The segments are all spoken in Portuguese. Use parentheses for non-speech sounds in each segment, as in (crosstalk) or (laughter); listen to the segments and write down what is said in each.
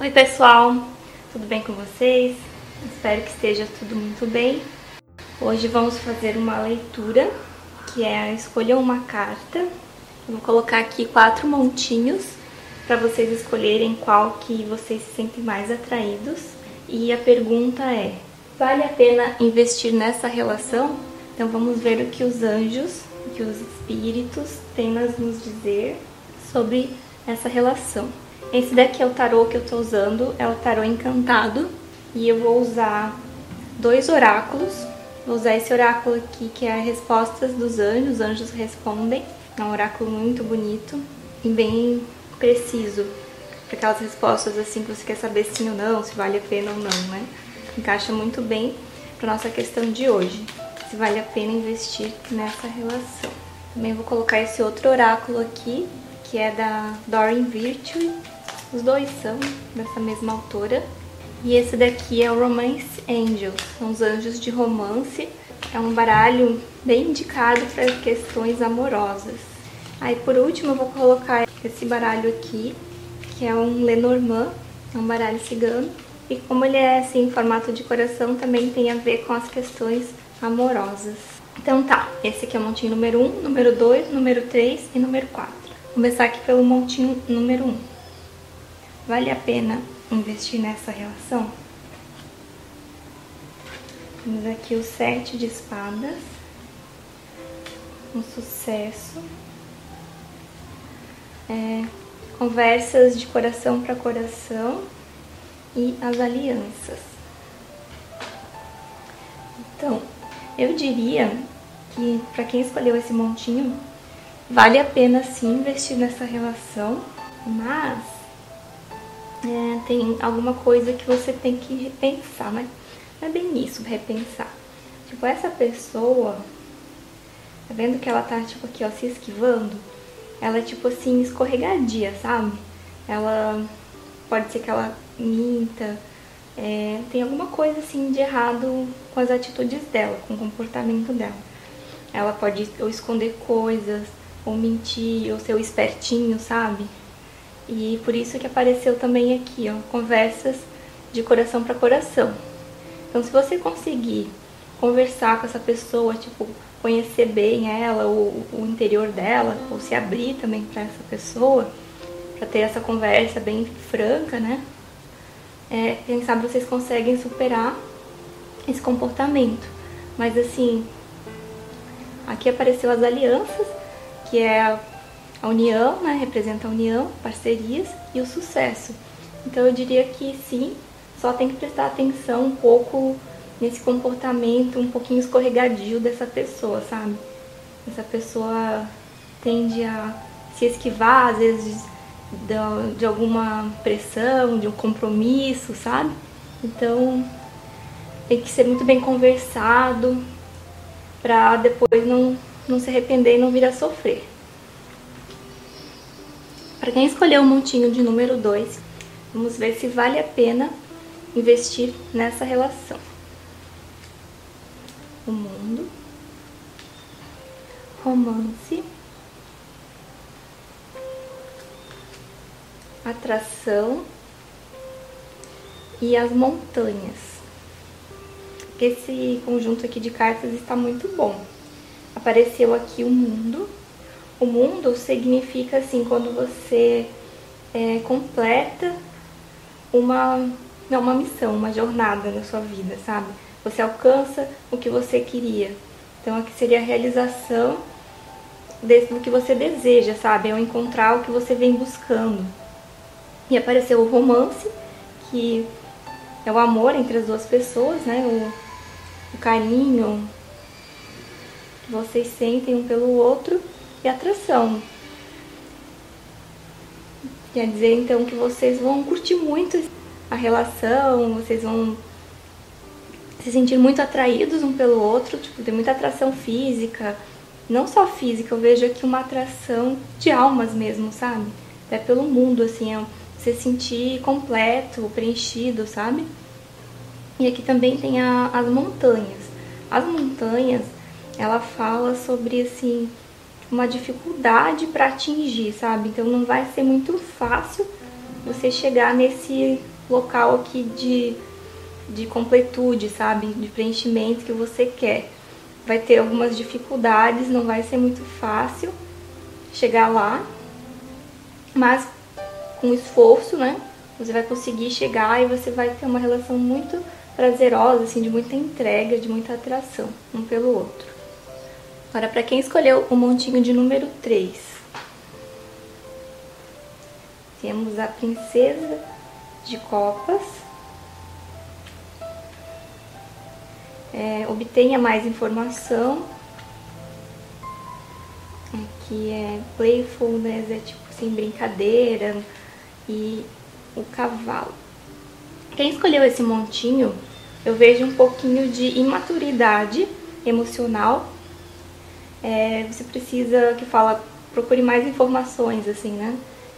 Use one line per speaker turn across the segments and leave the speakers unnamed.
Oi pessoal, tudo bem com vocês? Espero que esteja tudo muito bem. Hoje vamos fazer uma leitura que é escolher uma carta. Eu vou colocar aqui quatro montinhos para vocês escolherem qual que vocês se sentem mais atraídos. E a pergunta é: vale a pena investir nessa relação? Então vamos ver o que os anjos, o que os espíritos têm a nos dizer sobre essa relação. Esse daqui é o tarô que eu estou usando, é o tarô encantado. E eu vou usar dois oráculos. Vou usar esse oráculo aqui que é respostas dos anjos, os anjos respondem. É um oráculo muito bonito e bem preciso. Para aquelas respostas assim que você quer saber sim ou não, se vale a pena ou não, né? Encaixa muito bem para nossa questão de hoje. Se vale a pena investir nessa relação. Também vou colocar esse outro oráculo aqui, que é da Doreen Virtue, os dois são dessa mesma autora. E esse daqui é o Romance Angel, são os anjos de romance. É um baralho bem indicado para questões amorosas. Aí por último eu vou colocar esse baralho aqui, que é um Lenormand, é um baralho cigano. E como ele é assim em formato de coração, também tem a ver com as questões amorosas. Então tá, esse aqui é o montinho número 1, número 2, número 3 e número 4. Vou começar aqui pelo montinho número 1. Vale a pena investir nessa relação? Temos aqui o sete de espadas, um sucesso, é, conversas de coração para coração e as alianças. Então, eu diria que para quem escolheu esse montinho, vale a pena sim investir nessa relação, mas é, tem alguma coisa que você tem que repensar, mas não é bem isso, repensar. Tipo, essa pessoa, tá vendo que ela tá, tipo, aqui, ó, se esquivando? Ela é, tipo assim, escorregadia, sabe? Ela, pode ser que ela minta, é, tem alguma coisa, assim, de errado com as atitudes dela, com o comportamento dela. Ela pode ou esconder coisas, ou mentir, ou ser o espertinho, sabe? E por isso que apareceu também aqui, ó, conversas de coração para coração. Então, se você conseguir conversar com essa pessoa, tipo, conhecer bem ela, o, o interior dela, ou se abrir também para essa pessoa, para ter essa conversa bem franca, né? É, quem sabe vocês conseguem superar esse comportamento. Mas assim, aqui apareceu as alianças, que é a união, né, representa a união, parcerias e o sucesso. Então eu diria que sim, só tem que prestar atenção um pouco nesse comportamento um pouquinho escorregadio dessa pessoa, sabe? Essa pessoa tende a se esquivar, às vezes, de, de alguma pressão, de um compromisso, sabe? Então tem que ser muito bem conversado para depois não, não se arrepender e não vir a sofrer. Para quem escolheu o montinho de número 2, vamos ver se vale a pena investir nessa relação. O mundo, romance, atração e as montanhas. Esse conjunto aqui de cartas está muito bom. Apareceu aqui o mundo, o mundo significa assim quando você é, completa uma, não, uma missão, uma jornada na sua vida, sabe? Você alcança o que você queria. Então aqui seria a realização do que você deseja, sabe? É o encontrar o que você vem buscando. E apareceu o romance, que é o amor entre as duas pessoas, né? O, o carinho que vocês sentem um pelo outro e atração. Quer dizer então que vocês vão curtir muito a relação, vocês vão se sentir muito atraídos um pelo outro, tipo, tem muita atração física, não só física, eu vejo aqui uma atração de almas mesmo, sabe? Até pelo mundo, assim, é você sentir completo, preenchido, sabe? E aqui também tem a, as montanhas. As montanhas, ela fala sobre, assim, uma dificuldade para atingir, sabe? Então não vai ser muito fácil você chegar nesse local aqui de, de completude, sabe? De preenchimento que você quer. Vai ter algumas dificuldades, não vai ser muito fácil chegar lá, mas com esforço, né? Você vai conseguir chegar e você vai ter uma relação muito prazerosa, assim, de muita entrega, de muita atração um pelo outro. Agora, para quem escolheu o montinho de número 3, temos a princesa de copas. É, obtenha mais informação. Aqui é playfulness, é tipo assim, brincadeira. E o cavalo. Quem escolheu esse montinho, eu vejo um pouquinho de imaturidade emocional. É, você precisa que fala, procure mais informações, assim, né?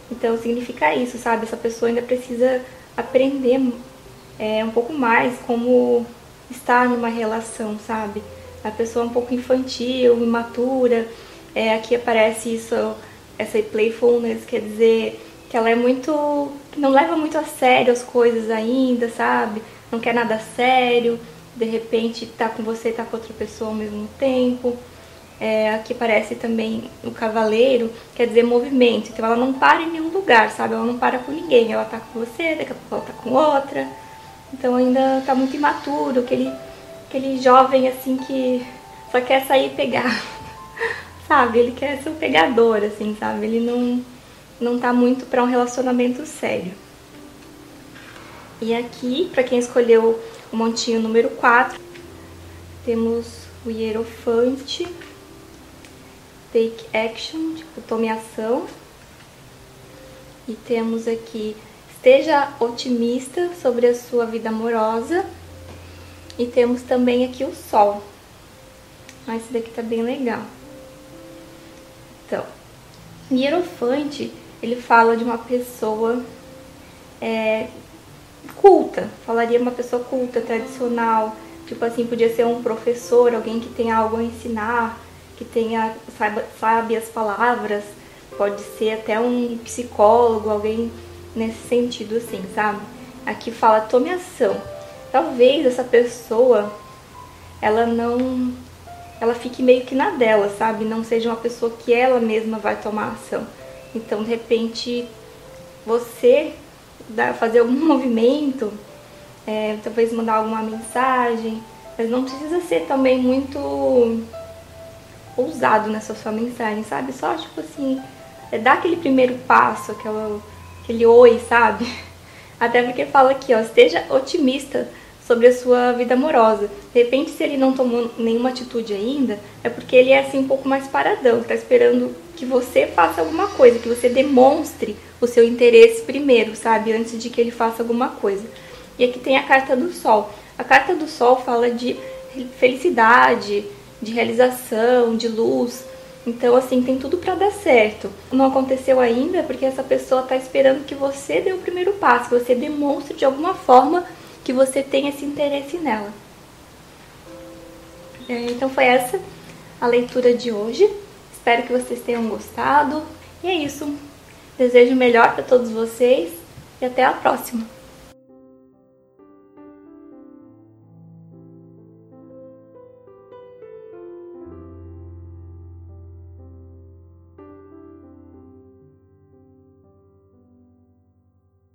Então significa isso, sabe? Essa pessoa ainda precisa aprender é, um pouco mais como estar numa relação, sabe? A pessoa é um pouco infantil, imatura. É, aqui aparece isso, essa playfulness, quer dizer que ela é muito. não leva muito a sério as coisas ainda, sabe? Não quer nada sério, de repente tá com você, tá com outra pessoa ao mesmo tempo. É, aqui parece também o cavaleiro, quer dizer movimento. Então ela não para em nenhum lugar, sabe? Ela não para com ninguém. Ela tá com você, daqui a pouco ela tá com outra. Então ainda tá muito imaturo, aquele, aquele jovem assim que só quer sair e pegar. (laughs) sabe? Ele quer ser um pegador, assim, sabe? Ele não não tá muito para um relacionamento sério. E aqui, para quem escolheu o montinho número 4, temos o Hierofante, Take Action, tipo, tome ação. E temos aqui, esteja otimista sobre a sua vida amorosa. E temos também aqui o Sol. Ah, esse daqui tá bem legal. Então, Hierofante ele fala de uma pessoa é, culta, falaria uma pessoa culta, tradicional, tipo assim, podia ser um professor, alguém que tenha algo a ensinar, que tenha, saiba, sabe as palavras, pode ser até um psicólogo, alguém nesse sentido assim, sabe? Aqui fala tome ação. Talvez essa pessoa ela não ela fique meio que na dela, sabe? Não seja uma pessoa que ela mesma vai tomar ação. Então, de repente, você fazer algum (laughs) movimento, é, talvez mandar alguma mensagem, mas não precisa ser também muito ousado nessa sua mensagem, sabe? Só tipo assim, é dar aquele primeiro passo, aquela, aquele oi, sabe? (laughs) Até porque fala aqui, ó, esteja otimista sobre a sua vida amorosa. De repente, se ele não tomou nenhuma atitude ainda, é porque ele é assim um pouco mais paradão, tá esperando que você faça alguma coisa, que você demonstre o seu interesse primeiro, sabe? Antes de que ele faça alguma coisa. E aqui tem a carta do sol. A carta do sol fala de felicidade, de realização, de luz. Então, assim, tem tudo para dar certo. Não aconteceu ainda porque essa pessoa tá esperando que você dê o primeiro passo, que você demonstre de alguma forma que você tem esse interesse nela. É, então foi essa a leitura de hoje. Espero que vocês tenham gostado. E é isso. Desejo melhor para todos vocês e até a próxima.